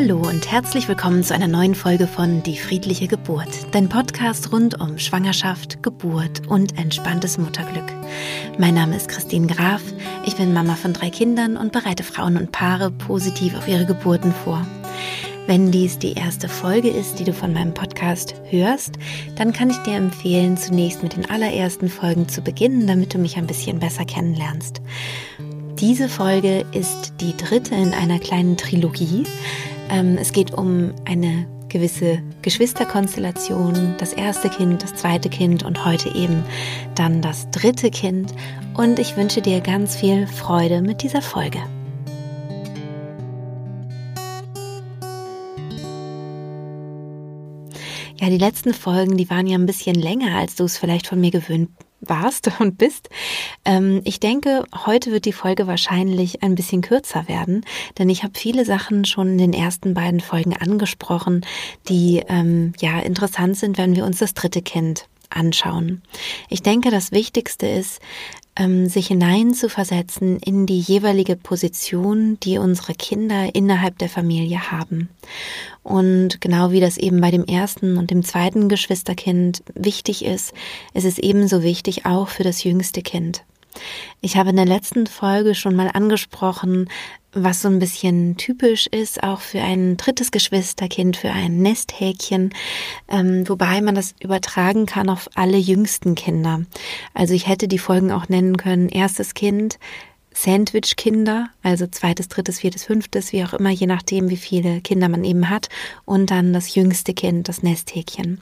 Hallo und herzlich willkommen zu einer neuen Folge von Die friedliche Geburt, dein Podcast rund um Schwangerschaft, Geburt und entspanntes Mutterglück. Mein Name ist Christine Graf, ich bin Mama von drei Kindern und bereite Frauen und Paare positiv auf ihre Geburten vor. Wenn dies die erste Folge ist, die du von meinem Podcast hörst, dann kann ich dir empfehlen, zunächst mit den allerersten Folgen zu beginnen, damit du mich ein bisschen besser kennenlernst. Diese Folge ist die dritte in einer kleinen Trilogie. Ähm, es geht um eine gewisse Geschwisterkonstellation, das erste Kind, das zweite Kind und heute eben dann das dritte Kind. Und ich wünsche dir ganz viel Freude mit dieser Folge. Ja, die letzten Folgen, die waren ja ein bisschen länger, als du es vielleicht von mir gewöhnt warst und bist. Ähm, ich denke, heute wird die Folge wahrscheinlich ein bisschen kürzer werden, denn ich habe viele Sachen schon in den ersten beiden Folgen angesprochen, die ähm, ja interessant sind, wenn wir uns das dritte Kind anschauen. Ich denke, das Wichtigste ist, ähm, sich hineinzuversetzen in die jeweilige Position, die unsere Kinder innerhalb der Familie haben. Und genau wie das eben bei dem ersten und dem zweiten Geschwisterkind wichtig ist, ist es ebenso wichtig auch für das jüngste Kind. Ich habe in der letzten Folge schon mal angesprochen, was so ein bisschen typisch ist, auch für ein drittes Geschwisterkind, für ein Nesthäkchen, ähm, wobei man das übertragen kann auf alle jüngsten Kinder. Also ich hätte die Folgen auch nennen können, erstes Kind, Sandwich-Kinder, also zweites, drittes, viertes, fünftes, wie auch immer, je nachdem, wie viele Kinder man eben hat, und dann das jüngste Kind, das Nesthäkchen.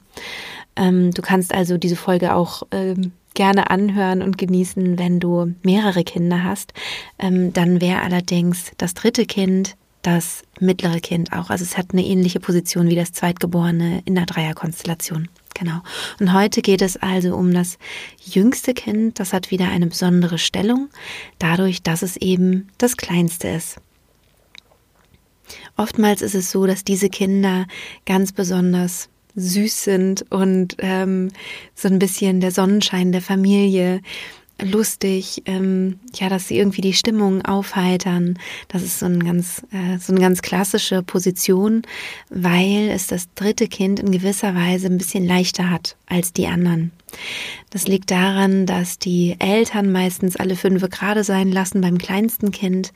Ähm, du kannst also diese Folge auch ähm, gerne anhören und genießen, wenn du mehrere Kinder hast. Ähm, dann wäre allerdings das dritte Kind das mittlere Kind auch. Also es hat eine ähnliche Position wie das Zweitgeborene in der Dreierkonstellation. Genau. Und heute geht es also um das jüngste Kind. Das hat wieder eine besondere Stellung, dadurch, dass es eben das kleinste ist. Oftmals ist es so, dass diese Kinder ganz besonders süß sind und ähm, so ein bisschen der Sonnenschein der Familie lustig, ähm, ja, dass sie irgendwie die Stimmung aufheitern. Das ist so, ein ganz, äh, so eine ganz klassische Position, weil es das dritte Kind in gewisser Weise ein bisschen leichter hat als die anderen. Das liegt daran, dass die Eltern meistens alle fünf gerade sein lassen beim kleinsten Kind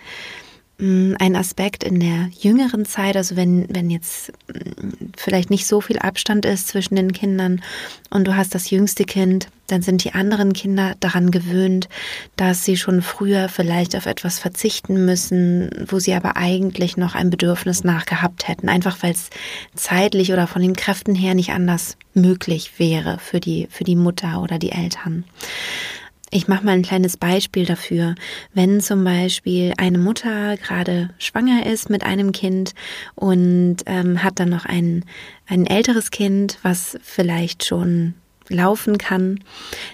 ein Aspekt in der jüngeren Zeit, also wenn, wenn jetzt mm, vielleicht nicht so viel Abstand ist zwischen den Kindern und du hast das jüngste Kind, dann sind die anderen Kinder daran gewöhnt, dass sie schon früher vielleicht auf etwas verzichten müssen, wo sie aber eigentlich noch ein Bedürfnis nachgehabt hätten, einfach weil es zeitlich oder von den Kräften her nicht anders möglich wäre für die, für die Mutter oder die Eltern. Ich mache mal ein kleines Beispiel dafür. Wenn zum Beispiel eine Mutter gerade schwanger ist mit einem Kind und ähm, hat dann noch ein, ein älteres Kind, was vielleicht schon laufen kann,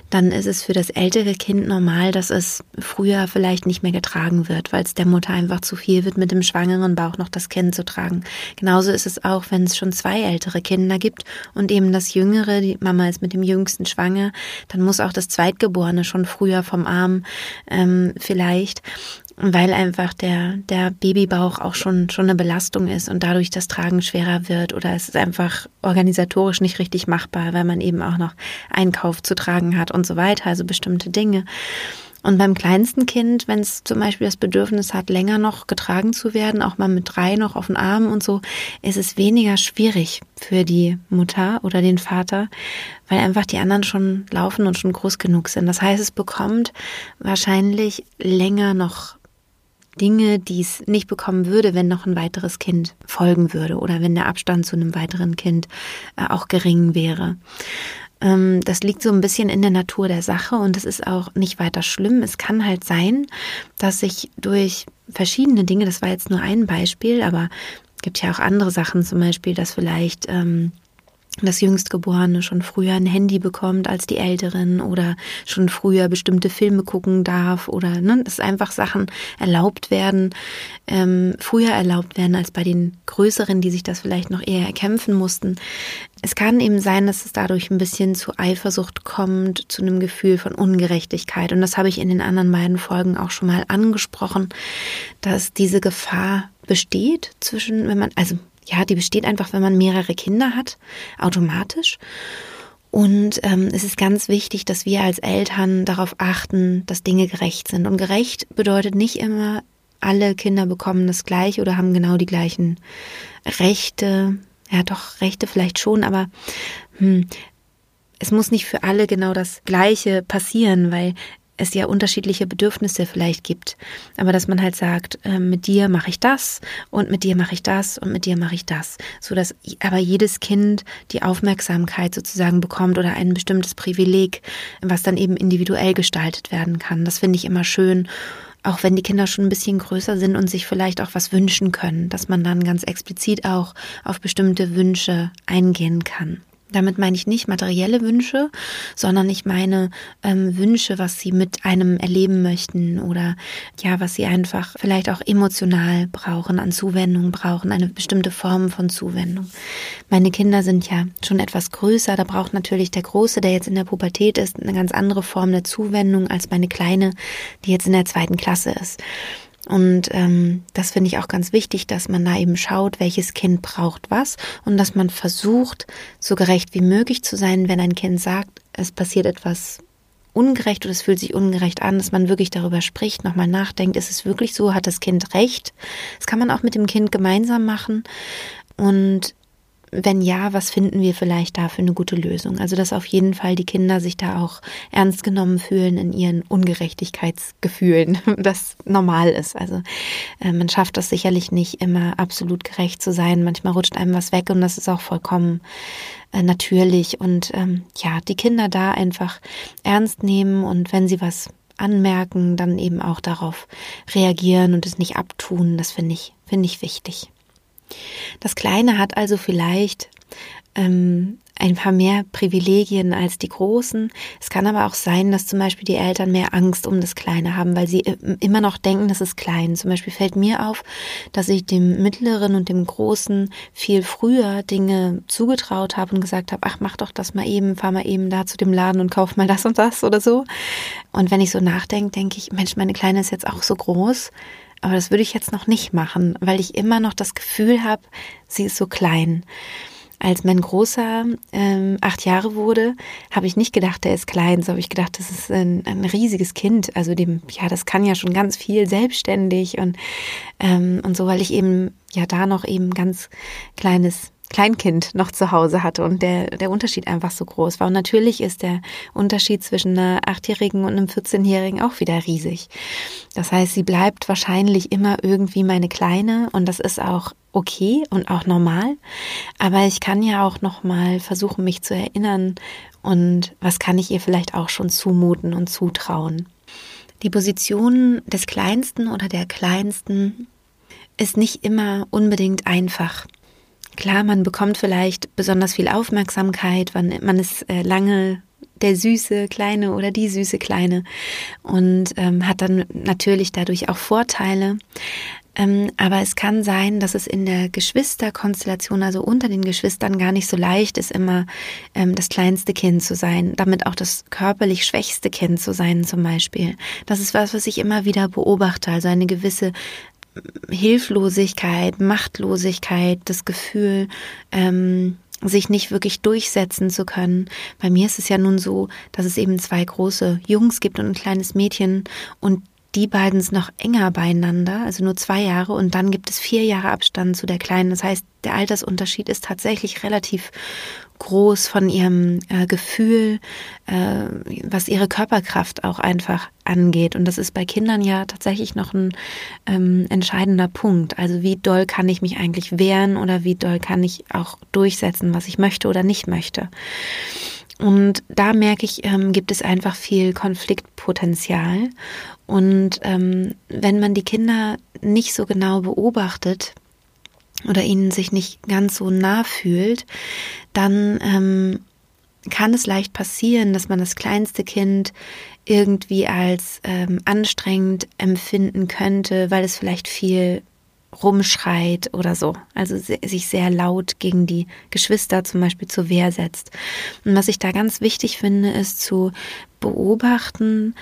dann ist es für das ältere Kind normal, dass es früher vielleicht nicht mehr getragen wird, weil es der Mutter einfach zu viel wird, mit dem schwangeren Bauch noch das Kind zu tragen. Genauso ist es auch, wenn es schon zwei ältere Kinder gibt und eben das jüngere, die Mama ist mit dem jüngsten schwanger, dann muss auch das Zweitgeborene schon früher vom Arm ähm, vielleicht weil einfach der, der Babybauch auch schon, schon eine Belastung ist und dadurch das Tragen schwerer wird oder es ist einfach organisatorisch nicht richtig machbar, weil man eben auch noch Einkauf zu tragen hat und so weiter, also bestimmte Dinge. Und beim kleinsten Kind, wenn es zum Beispiel das Bedürfnis hat, länger noch getragen zu werden, auch mal mit drei noch auf den Armen und so, ist es weniger schwierig für die Mutter oder den Vater, weil einfach die anderen schon laufen und schon groß genug sind. Das heißt, es bekommt wahrscheinlich länger noch Dinge, die es nicht bekommen würde, wenn noch ein weiteres Kind folgen würde oder wenn der Abstand zu einem weiteren Kind äh, auch gering wäre. Ähm, das liegt so ein bisschen in der Natur der Sache und es ist auch nicht weiter schlimm. Es kann halt sein, dass sich durch verschiedene Dinge, das war jetzt nur ein Beispiel, aber es gibt ja auch andere Sachen, zum Beispiel, dass vielleicht ähm, das Jüngstgeborene schon früher ein Handy bekommt als die Älteren oder schon früher bestimmte Filme gucken darf oder ne, dass einfach Sachen erlaubt werden, ähm, früher erlaubt werden als bei den Größeren, die sich das vielleicht noch eher erkämpfen mussten. Es kann eben sein, dass es dadurch ein bisschen zu Eifersucht kommt, zu einem Gefühl von Ungerechtigkeit. Und das habe ich in den anderen beiden Folgen auch schon mal angesprochen, dass diese Gefahr besteht zwischen, wenn man, also ja, die besteht einfach, wenn man mehrere Kinder hat, automatisch. Und ähm, es ist ganz wichtig, dass wir als Eltern darauf achten, dass Dinge gerecht sind. Und gerecht bedeutet nicht immer, alle Kinder bekommen das gleiche oder haben genau die gleichen Rechte. Ja, doch, Rechte vielleicht schon, aber hm, es muss nicht für alle genau das Gleiche passieren, weil es ja unterschiedliche Bedürfnisse vielleicht gibt. Aber dass man halt sagt, äh, mit dir mache ich das und mit dir mache ich das und mit dir mache ich das. So dass aber jedes Kind die Aufmerksamkeit sozusagen bekommt oder ein bestimmtes Privileg, was dann eben individuell gestaltet werden kann. Das finde ich immer schön. Auch wenn die Kinder schon ein bisschen größer sind und sich vielleicht auch was wünschen können, dass man dann ganz explizit auch auf bestimmte Wünsche eingehen kann. Damit meine ich nicht materielle Wünsche, sondern ich meine ähm, Wünsche, was sie mit einem erleben möchten oder ja, was sie einfach vielleicht auch emotional brauchen, an Zuwendung brauchen, eine bestimmte Form von Zuwendung. Meine Kinder sind ja schon etwas größer, da braucht natürlich der Große, der jetzt in der Pubertät ist, eine ganz andere Form der Zuwendung als meine Kleine, die jetzt in der zweiten Klasse ist. Und ähm, das finde ich auch ganz wichtig, dass man da eben schaut, welches Kind braucht was und dass man versucht, so gerecht wie möglich zu sein, wenn ein Kind sagt, es passiert etwas ungerecht oder es fühlt sich ungerecht an, dass man wirklich darüber spricht, nochmal nachdenkt, ist es wirklich so, hat das Kind recht? Das kann man auch mit dem Kind gemeinsam machen. Und wenn ja, was finden wir vielleicht da für eine gute Lösung? Also, dass auf jeden Fall die Kinder sich da auch ernst genommen fühlen in ihren Ungerechtigkeitsgefühlen, das normal ist. Also, äh, man schafft das sicherlich nicht immer absolut gerecht zu sein. Manchmal rutscht einem was weg und das ist auch vollkommen äh, natürlich. Und ähm, ja, die Kinder da einfach ernst nehmen und wenn sie was anmerken, dann eben auch darauf reagieren und es nicht abtun. Das finde ich, finde ich wichtig. Das Kleine hat also vielleicht ähm, ein paar mehr Privilegien als die Großen. Es kann aber auch sein, dass zum Beispiel die Eltern mehr Angst um das Kleine haben, weil sie immer noch denken, das ist klein. Zum Beispiel fällt mir auf, dass ich dem Mittleren und dem Großen viel früher Dinge zugetraut habe und gesagt habe, ach, mach doch das mal eben, fahr mal eben da zu dem Laden und kauf mal das und das oder so. Und wenn ich so nachdenke, denke ich, Mensch, meine Kleine ist jetzt auch so groß aber das würde ich jetzt noch nicht machen, weil ich immer noch das Gefühl habe, sie ist so klein. Als mein Großer ähm, acht Jahre wurde, habe ich nicht gedacht, er ist klein, so habe ich gedacht, das ist ein, ein, riesiges Kind. Also dem, ja, das kann ja schon ganz viel selbstständig und, ähm, und so, weil ich eben ja da noch eben ganz kleines Kleinkind noch zu Hause hatte und der, der Unterschied einfach so groß war. Und natürlich ist der Unterschied zwischen einer Achtjährigen und einem 14-Jährigen auch wieder riesig. Das heißt, sie bleibt wahrscheinlich immer irgendwie meine Kleine und das ist auch okay und auch normal. Aber ich kann ja auch nochmal versuchen, mich zu erinnern und was kann ich ihr vielleicht auch schon zumuten und zutrauen. Die Position des Kleinsten oder der Kleinsten ist nicht immer unbedingt einfach. Klar, man bekommt vielleicht besonders viel Aufmerksamkeit, man, man ist äh, lange der süße Kleine oder die süße Kleine und ähm, hat dann natürlich dadurch auch Vorteile. Ähm, aber es kann sein, dass es in der Geschwisterkonstellation, also unter den Geschwistern, gar nicht so leicht ist, immer ähm, das kleinste Kind zu sein, damit auch das körperlich schwächste Kind zu sein zum Beispiel. Das ist was, was ich immer wieder beobachte, also eine gewisse Hilflosigkeit, Machtlosigkeit, das Gefühl, ähm, sich nicht wirklich durchsetzen zu können. Bei mir ist es ja nun so, dass es eben zwei große Jungs gibt und ein kleines Mädchen und die beiden sind noch enger beieinander, also nur zwei Jahre und dann gibt es vier Jahre Abstand zu der Kleinen. Das heißt, der Altersunterschied ist tatsächlich relativ groß von ihrem äh, Gefühl, äh, was ihre Körperkraft auch einfach angeht. Und das ist bei Kindern ja tatsächlich noch ein ähm, entscheidender Punkt. Also wie doll kann ich mich eigentlich wehren oder wie doll kann ich auch durchsetzen, was ich möchte oder nicht möchte. Und da merke ich, ähm, gibt es einfach viel Konfliktpotenzial. Und ähm, wenn man die Kinder nicht so genau beobachtet, oder ihnen sich nicht ganz so nah fühlt, dann ähm, kann es leicht passieren, dass man das kleinste Kind irgendwie als ähm, anstrengend empfinden könnte, weil es vielleicht viel rumschreit oder so. Also sich sehr laut gegen die Geschwister zum Beispiel zur Wehr setzt. Und was ich da ganz wichtig finde, ist zu beobachten,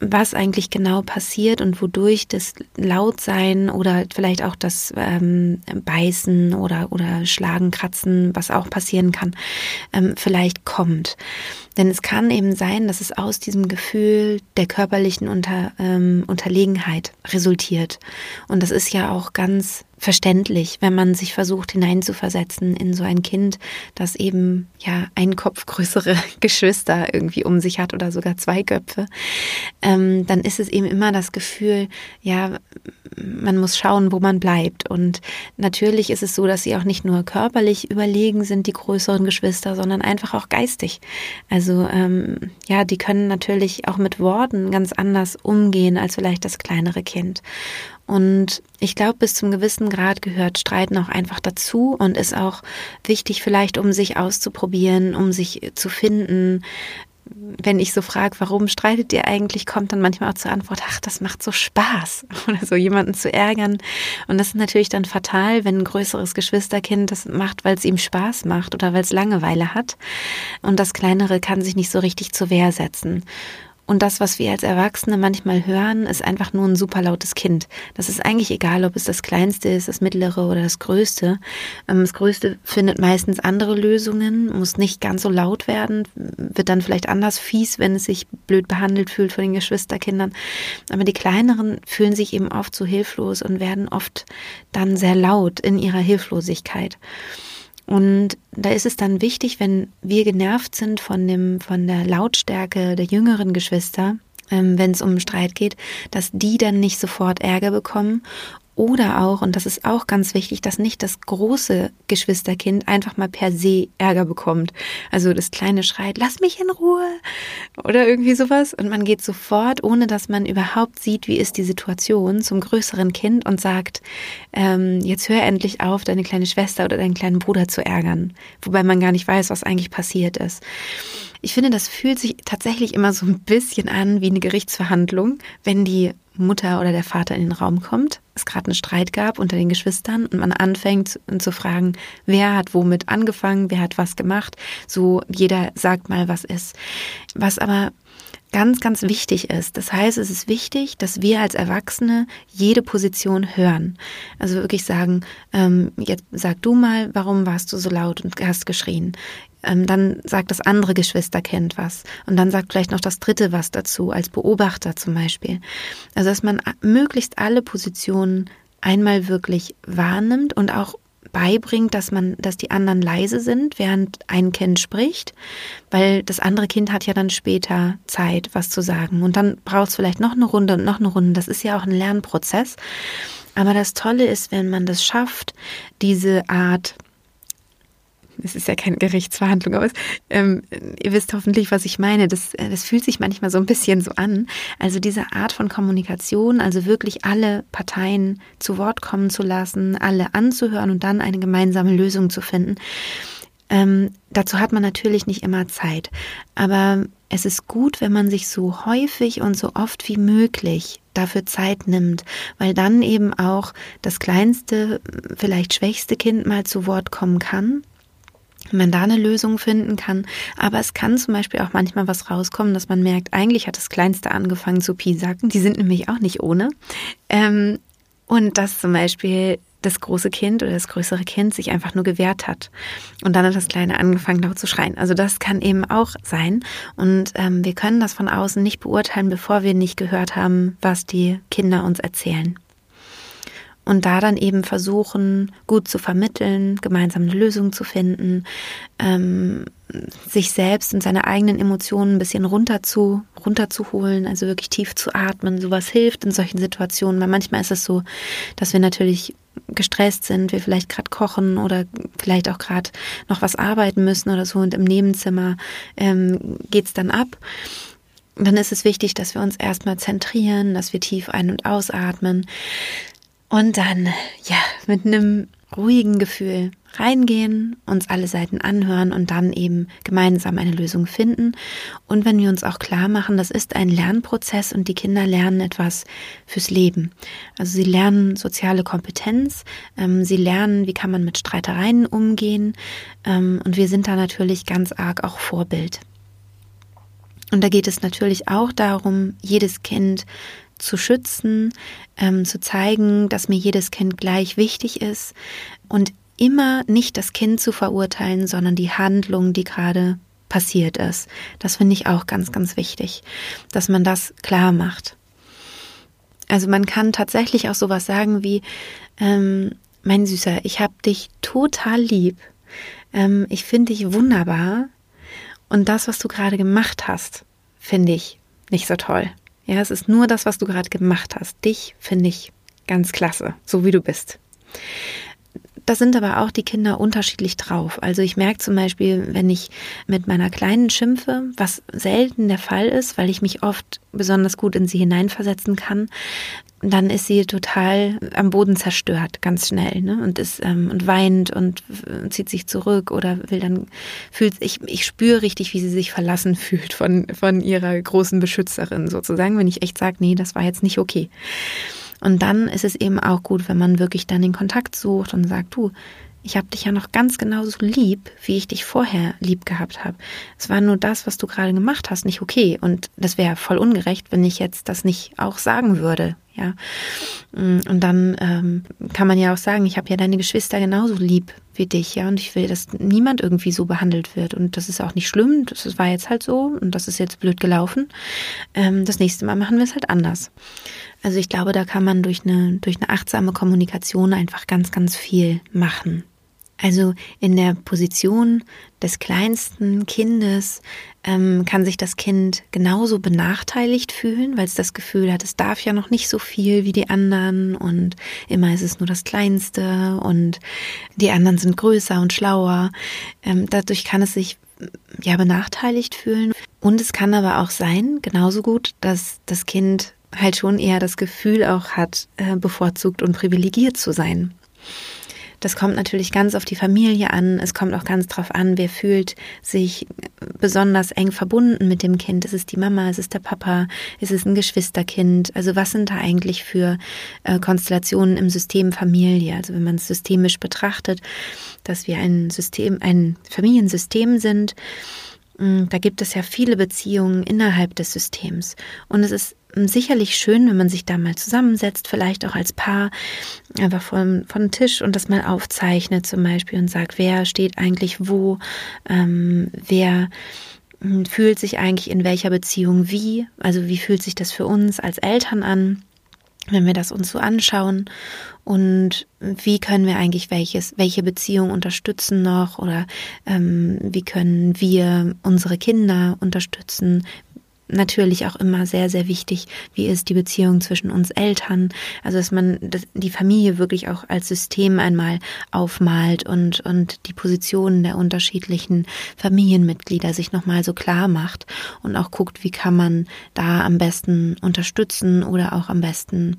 was eigentlich genau passiert und wodurch das Lautsein oder vielleicht auch das ähm, Beißen oder, oder Schlagen, Kratzen, was auch passieren kann, ähm, vielleicht kommt. Denn es kann eben sein, dass es aus diesem Gefühl der körperlichen Unter, ähm, Unterlegenheit resultiert. Und das ist ja auch ganz verständlich, wenn man sich versucht hineinzuversetzen in so ein Kind, das eben ja einen Kopf größere Geschwister irgendwie um sich hat oder sogar zwei Köpfe, ähm, dann ist es eben immer das Gefühl, ja, man muss schauen, wo man bleibt. Und natürlich ist es so, dass sie auch nicht nur körperlich überlegen sind, die größeren Geschwister, sondern einfach auch geistig. Also ähm, ja, die können natürlich auch mit Worten ganz anders umgehen als vielleicht das kleinere Kind. Und ich glaube, bis zum gewissen Grad gehört Streiten auch einfach dazu und ist auch wichtig vielleicht, um sich auszuprobieren, um sich zu finden. Wenn ich so frage, warum streitet ihr eigentlich, kommt dann manchmal auch zur Antwort, ach, das macht so Spaß oder so jemanden zu ärgern. Und das ist natürlich dann fatal, wenn ein größeres Geschwisterkind das macht, weil es ihm Spaß macht oder weil es Langeweile hat. Und das kleinere kann sich nicht so richtig zur Wehr setzen. Und das, was wir als Erwachsene manchmal hören, ist einfach nur ein super lautes Kind. Das ist eigentlich egal, ob es das Kleinste ist, das Mittlere oder das Größte. Ähm, das Größte findet meistens andere Lösungen, muss nicht ganz so laut werden, wird dann vielleicht anders fies, wenn es sich blöd behandelt fühlt von den Geschwisterkindern. Aber die Kleineren fühlen sich eben oft so hilflos und werden oft dann sehr laut in ihrer Hilflosigkeit. Und da ist es dann wichtig, wenn wir genervt sind von dem, von der Lautstärke der jüngeren Geschwister, ähm, wenn es um Streit geht, dass die dann nicht sofort Ärger bekommen oder auch, und das ist auch ganz wichtig, dass nicht das große Geschwisterkind einfach mal per se Ärger bekommt. Also das kleine schreit, lass mich in Ruhe oder irgendwie sowas. Und man geht sofort, ohne dass man überhaupt sieht, wie ist die Situation, zum größeren Kind und sagt, ähm, jetzt hör endlich auf, deine kleine Schwester oder deinen kleinen Bruder zu ärgern. Wobei man gar nicht weiß, was eigentlich passiert ist. Ich finde, das fühlt sich tatsächlich immer so ein bisschen an wie eine Gerichtsverhandlung, wenn die Mutter oder der Vater in den Raum kommt, es gerade einen Streit gab unter den Geschwistern und man anfängt zu fragen, wer hat womit angefangen, wer hat was gemacht, so jeder sagt mal, was ist. Was aber ganz, ganz wichtig ist. Das heißt, es ist wichtig, dass wir als Erwachsene jede Position hören. Also wirklich sagen, ähm, jetzt sag du mal, warum warst du so laut und hast geschrien? Ähm, dann sagt das andere Geschwisterkind was. Und dann sagt vielleicht noch das dritte was dazu, als Beobachter zum Beispiel. Also, dass man möglichst alle Positionen einmal wirklich wahrnimmt und auch beibringt, dass man, dass die anderen leise sind, während ein Kind spricht, weil das andere Kind hat ja dann später Zeit, was zu sagen. Und dann braucht es vielleicht noch eine Runde und noch eine Runde. Das ist ja auch ein Lernprozess. Aber das Tolle ist, wenn man das schafft, diese Art es ist ja keine Gerichtsverhandlung, aber es, ähm, ihr wisst hoffentlich, was ich meine. Das, äh, das fühlt sich manchmal so ein bisschen so an. Also diese Art von Kommunikation, also wirklich alle Parteien zu Wort kommen zu lassen, alle anzuhören und dann eine gemeinsame Lösung zu finden. Ähm, dazu hat man natürlich nicht immer Zeit, aber es ist gut, wenn man sich so häufig und so oft wie möglich dafür Zeit nimmt, weil dann eben auch das kleinste, vielleicht schwächste Kind mal zu Wort kommen kann man da eine Lösung finden kann. Aber es kann zum Beispiel auch manchmal was rauskommen, dass man merkt, eigentlich hat das Kleinste angefangen zu piesacken. Die sind nämlich auch nicht ohne. Ähm, und dass zum Beispiel das große Kind oder das größere Kind sich einfach nur gewehrt hat. Und dann hat das Kleine angefangen, laut zu schreien. Also das kann eben auch sein. Und ähm, wir können das von außen nicht beurteilen, bevor wir nicht gehört haben, was die Kinder uns erzählen und da dann eben versuchen, gut zu vermitteln, gemeinsam eine Lösung zu finden, ähm, sich selbst und seine eigenen Emotionen ein bisschen runter zu, runterzuholen, also wirklich tief zu atmen. Sowas hilft in solchen Situationen, weil manchmal ist es so, dass wir natürlich gestresst sind, wir vielleicht gerade kochen oder vielleicht auch gerade noch was arbeiten müssen oder so und im Nebenzimmer ähm, geht's dann ab dann ist es wichtig, dass wir uns erstmal zentrieren, dass wir tief ein- und ausatmen, und dann, ja, mit einem ruhigen Gefühl reingehen, uns alle Seiten anhören und dann eben gemeinsam eine Lösung finden. Und wenn wir uns auch klar machen, das ist ein Lernprozess und die Kinder lernen etwas fürs Leben. Also sie lernen soziale Kompetenz, ähm, sie lernen, wie kann man mit Streitereien umgehen ähm, und wir sind da natürlich ganz arg auch Vorbild. Und da geht es natürlich auch darum, jedes Kind zu schützen, ähm, zu zeigen, dass mir jedes Kind gleich wichtig ist und immer nicht das Kind zu verurteilen, sondern die Handlung, die gerade passiert ist. Das finde ich auch ganz, ganz wichtig, dass man das klar macht. Also man kann tatsächlich auch sowas sagen wie, ähm, mein Süßer, ich habe dich total lieb. Ähm, ich finde dich wunderbar. Und das, was du gerade gemacht hast, finde ich nicht so toll. Ja, es ist nur das, was du gerade gemacht hast. Dich finde ich ganz klasse, so wie du bist. Da sind aber auch die Kinder unterschiedlich drauf. Also ich merke zum Beispiel, wenn ich mit meiner Kleinen schimpfe, was selten der Fall ist, weil ich mich oft besonders gut in sie hineinversetzen kann, dann ist sie total am Boden zerstört, ganz schnell, ne? Und ist ähm, und weint und zieht sich zurück oder will dann fühlt ich ich spüre richtig, wie sie sich verlassen fühlt von von ihrer großen Beschützerin sozusagen, wenn ich echt sage, nee, das war jetzt nicht okay. Und dann ist es eben auch gut, wenn man wirklich dann den Kontakt sucht und sagt, du, ich habe dich ja noch ganz genauso lieb, wie ich dich vorher lieb gehabt habe. Es war nur das, was du gerade gemacht hast, nicht okay. Und das wäre voll ungerecht, wenn ich jetzt das nicht auch sagen würde. Ja. Und dann ähm, kann man ja auch sagen, ich habe ja deine Geschwister genauso lieb wie dich, ja. Und ich will, dass niemand irgendwie so behandelt wird. Und das ist auch nicht schlimm. Das war jetzt halt so und das ist jetzt blöd gelaufen. Ähm, das nächste Mal machen wir es halt anders. Also ich glaube, da kann man durch eine, durch eine achtsame Kommunikation einfach ganz, ganz viel machen. Also in der Position des kleinsten Kindes ähm, kann sich das Kind genauso benachteiligt fühlen, weil es das Gefühl hat, es darf ja noch nicht so viel wie die anderen und immer ist es nur das Kleinste und die anderen sind größer und schlauer. Ähm, dadurch kann es sich ja benachteiligt fühlen. Und es kann aber auch sein, genauso gut, dass das Kind halt schon eher das Gefühl auch hat, äh, bevorzugt und privilegiert zu sein. Das kommt natürlich ganz auf die Familie an. Es kommt auch ganz drauf an, wer fühlt sich besonders eng verbunden mit dem Kind. Ist es die Mama? Ist es der Papa? Ist es ein Geschwisterkind? Also was sind da eigentlich für äh, Konstellationen im System Familie? Also wenn man es systemisch betrachtet, dass wir ein System, ein Familiensystem sind, mm, da gibt es ja viele Beziehungen innerhalb des Systems. Und es ist sicherlich schön, wenn man sich da mal zusammensetzt, vielleicht auch als Paar, einfach von, von Tisch und das mal aufzeichnet zum Beispiel und sagt, wer steht eigentlich wo, ähm, wer fühlt sich eigentlich in welcher Beziehung wie, also wie fühlt sich das für uns als Eltern an, wenn wir das uns so anschauen? Und wie können wir eigentlich welches, welche Beziehung unterstützen noch? Oder ähm, wie können wir unsere Kinder unterstützen, natürlich auch immer sehr, sehr wichtig, wie ist die Beziehung zwischen uns Eltern. Also, dass man die Familie wirklich auch als System einmal aufmalt und, und die Positionen der unterschiedlichen Familienmitglieder sich nochmal so klar macht und auch guckt, wie kann man da am besten unterstützen oder auch am besten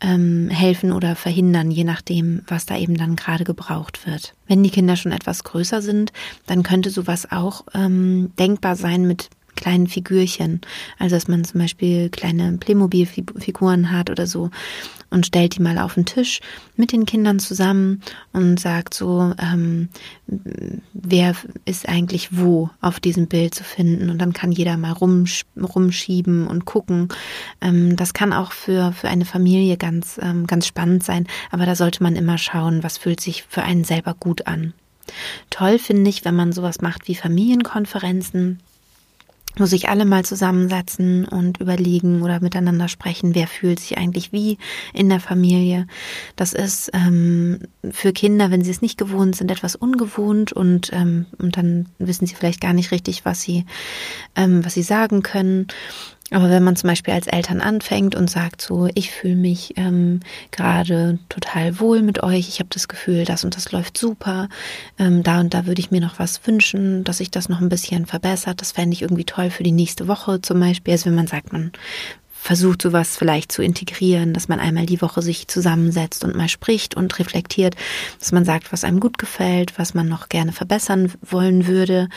ähm, helfen oder verhindern, je nachdem, was da eben dann gerade gebraucht wird. Wenn die Kinder schon etwas größer sind, dann könnte sowas auch ähm, denkbar sein mit kleinen Figürchen. Also dass man zum Beispiel kleine Playmobil-Figuren hat oder so und stellt die mal auf den Tisch mit den Kindern zusammen und sagt so, ähm, wer ist eigentlich wo auf diesem Bild zu finden und dann kann jeder mal rumsch rumschieben und gucken. Ähm, das kann auch für, für eine Familie ganz, ähm, ganz spannend sein, aber da sollte man immer schauen, was fühlt sich für einen selber gut an. Toll finde ich, wenn man sowas macht wie Familienkonferenzen wo sich alle mal zusammensetzen und überlegen oder miteinander sprechen, wer fühlt sich eigentlich wie in der Familie. Das ist ähm, für Kinder, wenn sie es nicht gewohnt sind, etwas ungewohnt und, ähm, und dann wissen sie vielleicht gar nicht richtig, was sie, ähm, was sie sagen können. Aber wenn man zum Beispiel als Eltern anfängt und sagt so, ich fühle mich ähm, gerade total wohl mit euch, ich habe das Gefühl, das und das läuft super, ähm, da und da würde ich mir noch was wünschen, dass sich das noch ein bisschen verbessert, das fände ich irgendwie toll für die nächste Woche zum Beispiel. Also wenn man sagt, man versucht sowas vielleicht zu integrieren, dass man einmal die Woche sich zusammensetzt und mal spricht und reflektiert, dass man sagt, was einem gut gefällt, was man noch gerne verbessern wollen würde.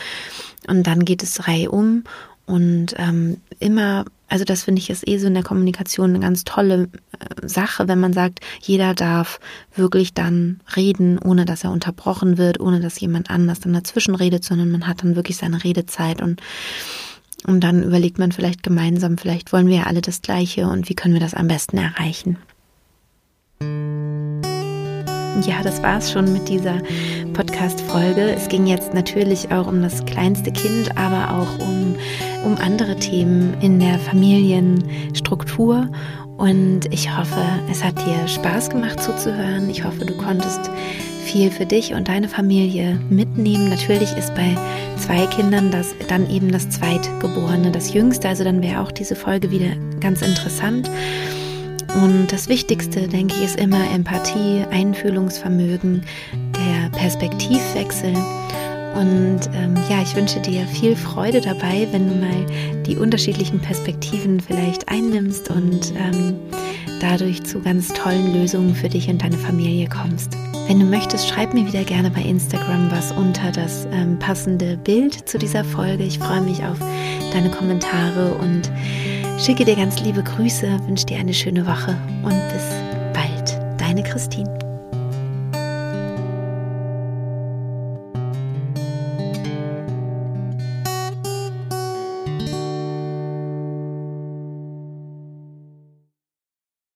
Und dann geht es Reihe um und ähm, immer, also das finde ich ist eh so in der Kommunikation eine ganz tolle äh, Sache, wenn man sagt, jeder darf wirklich dann reden, ohne dass er unterbrochen wird, ohne dass jemand anders dann dazwischen redet, sondern man hat dann wirklich seine Redezeit und Und dann überlegt man vielleicht gemeinsam, vielleicht wollen wir ja alle das Gleiche und wie können wir das am besten erreichen. Ja, das war es schon mit dieser Podcast-Folge. Es ging jetzt natürlich auch um das kleinste Kind, aber auch um, um andere Themen in der Familienstruktur. Und ich hoffe, es hat dir Spaß gemacht zuzuhören. Ich hoffe, du konntest viel für dich und deine Familie mitnehmen. Natürlich ist bei zwei Kindern das dann eben das Zweitgeborene, das Jüngste. Also dann wäre auch diese Folge wieder ganz interessant. Und das Wichtigste, denke ich, ist immer Empathie, Einfühlungsvermögen, der Perspektivwechsel. Und ähm, ja, ich wünsche dir viel Freude dabei, wenn du mal die unterschiedlichen Perspektiven vielleicht einnimmst und ähm, dadurch zu ganz tollen Lösungen für dich und deine Familie kommst. Wenn du möchtest, schreib mir wieder gerne bei Instagram was unter das ähm, passende Bild zu dieser Folge. Ich freue mich auf deine Kommentare und schicke dir ganz liebe Grüße, wünsche dir eine schöne Woche und bis bald. Deine Christine.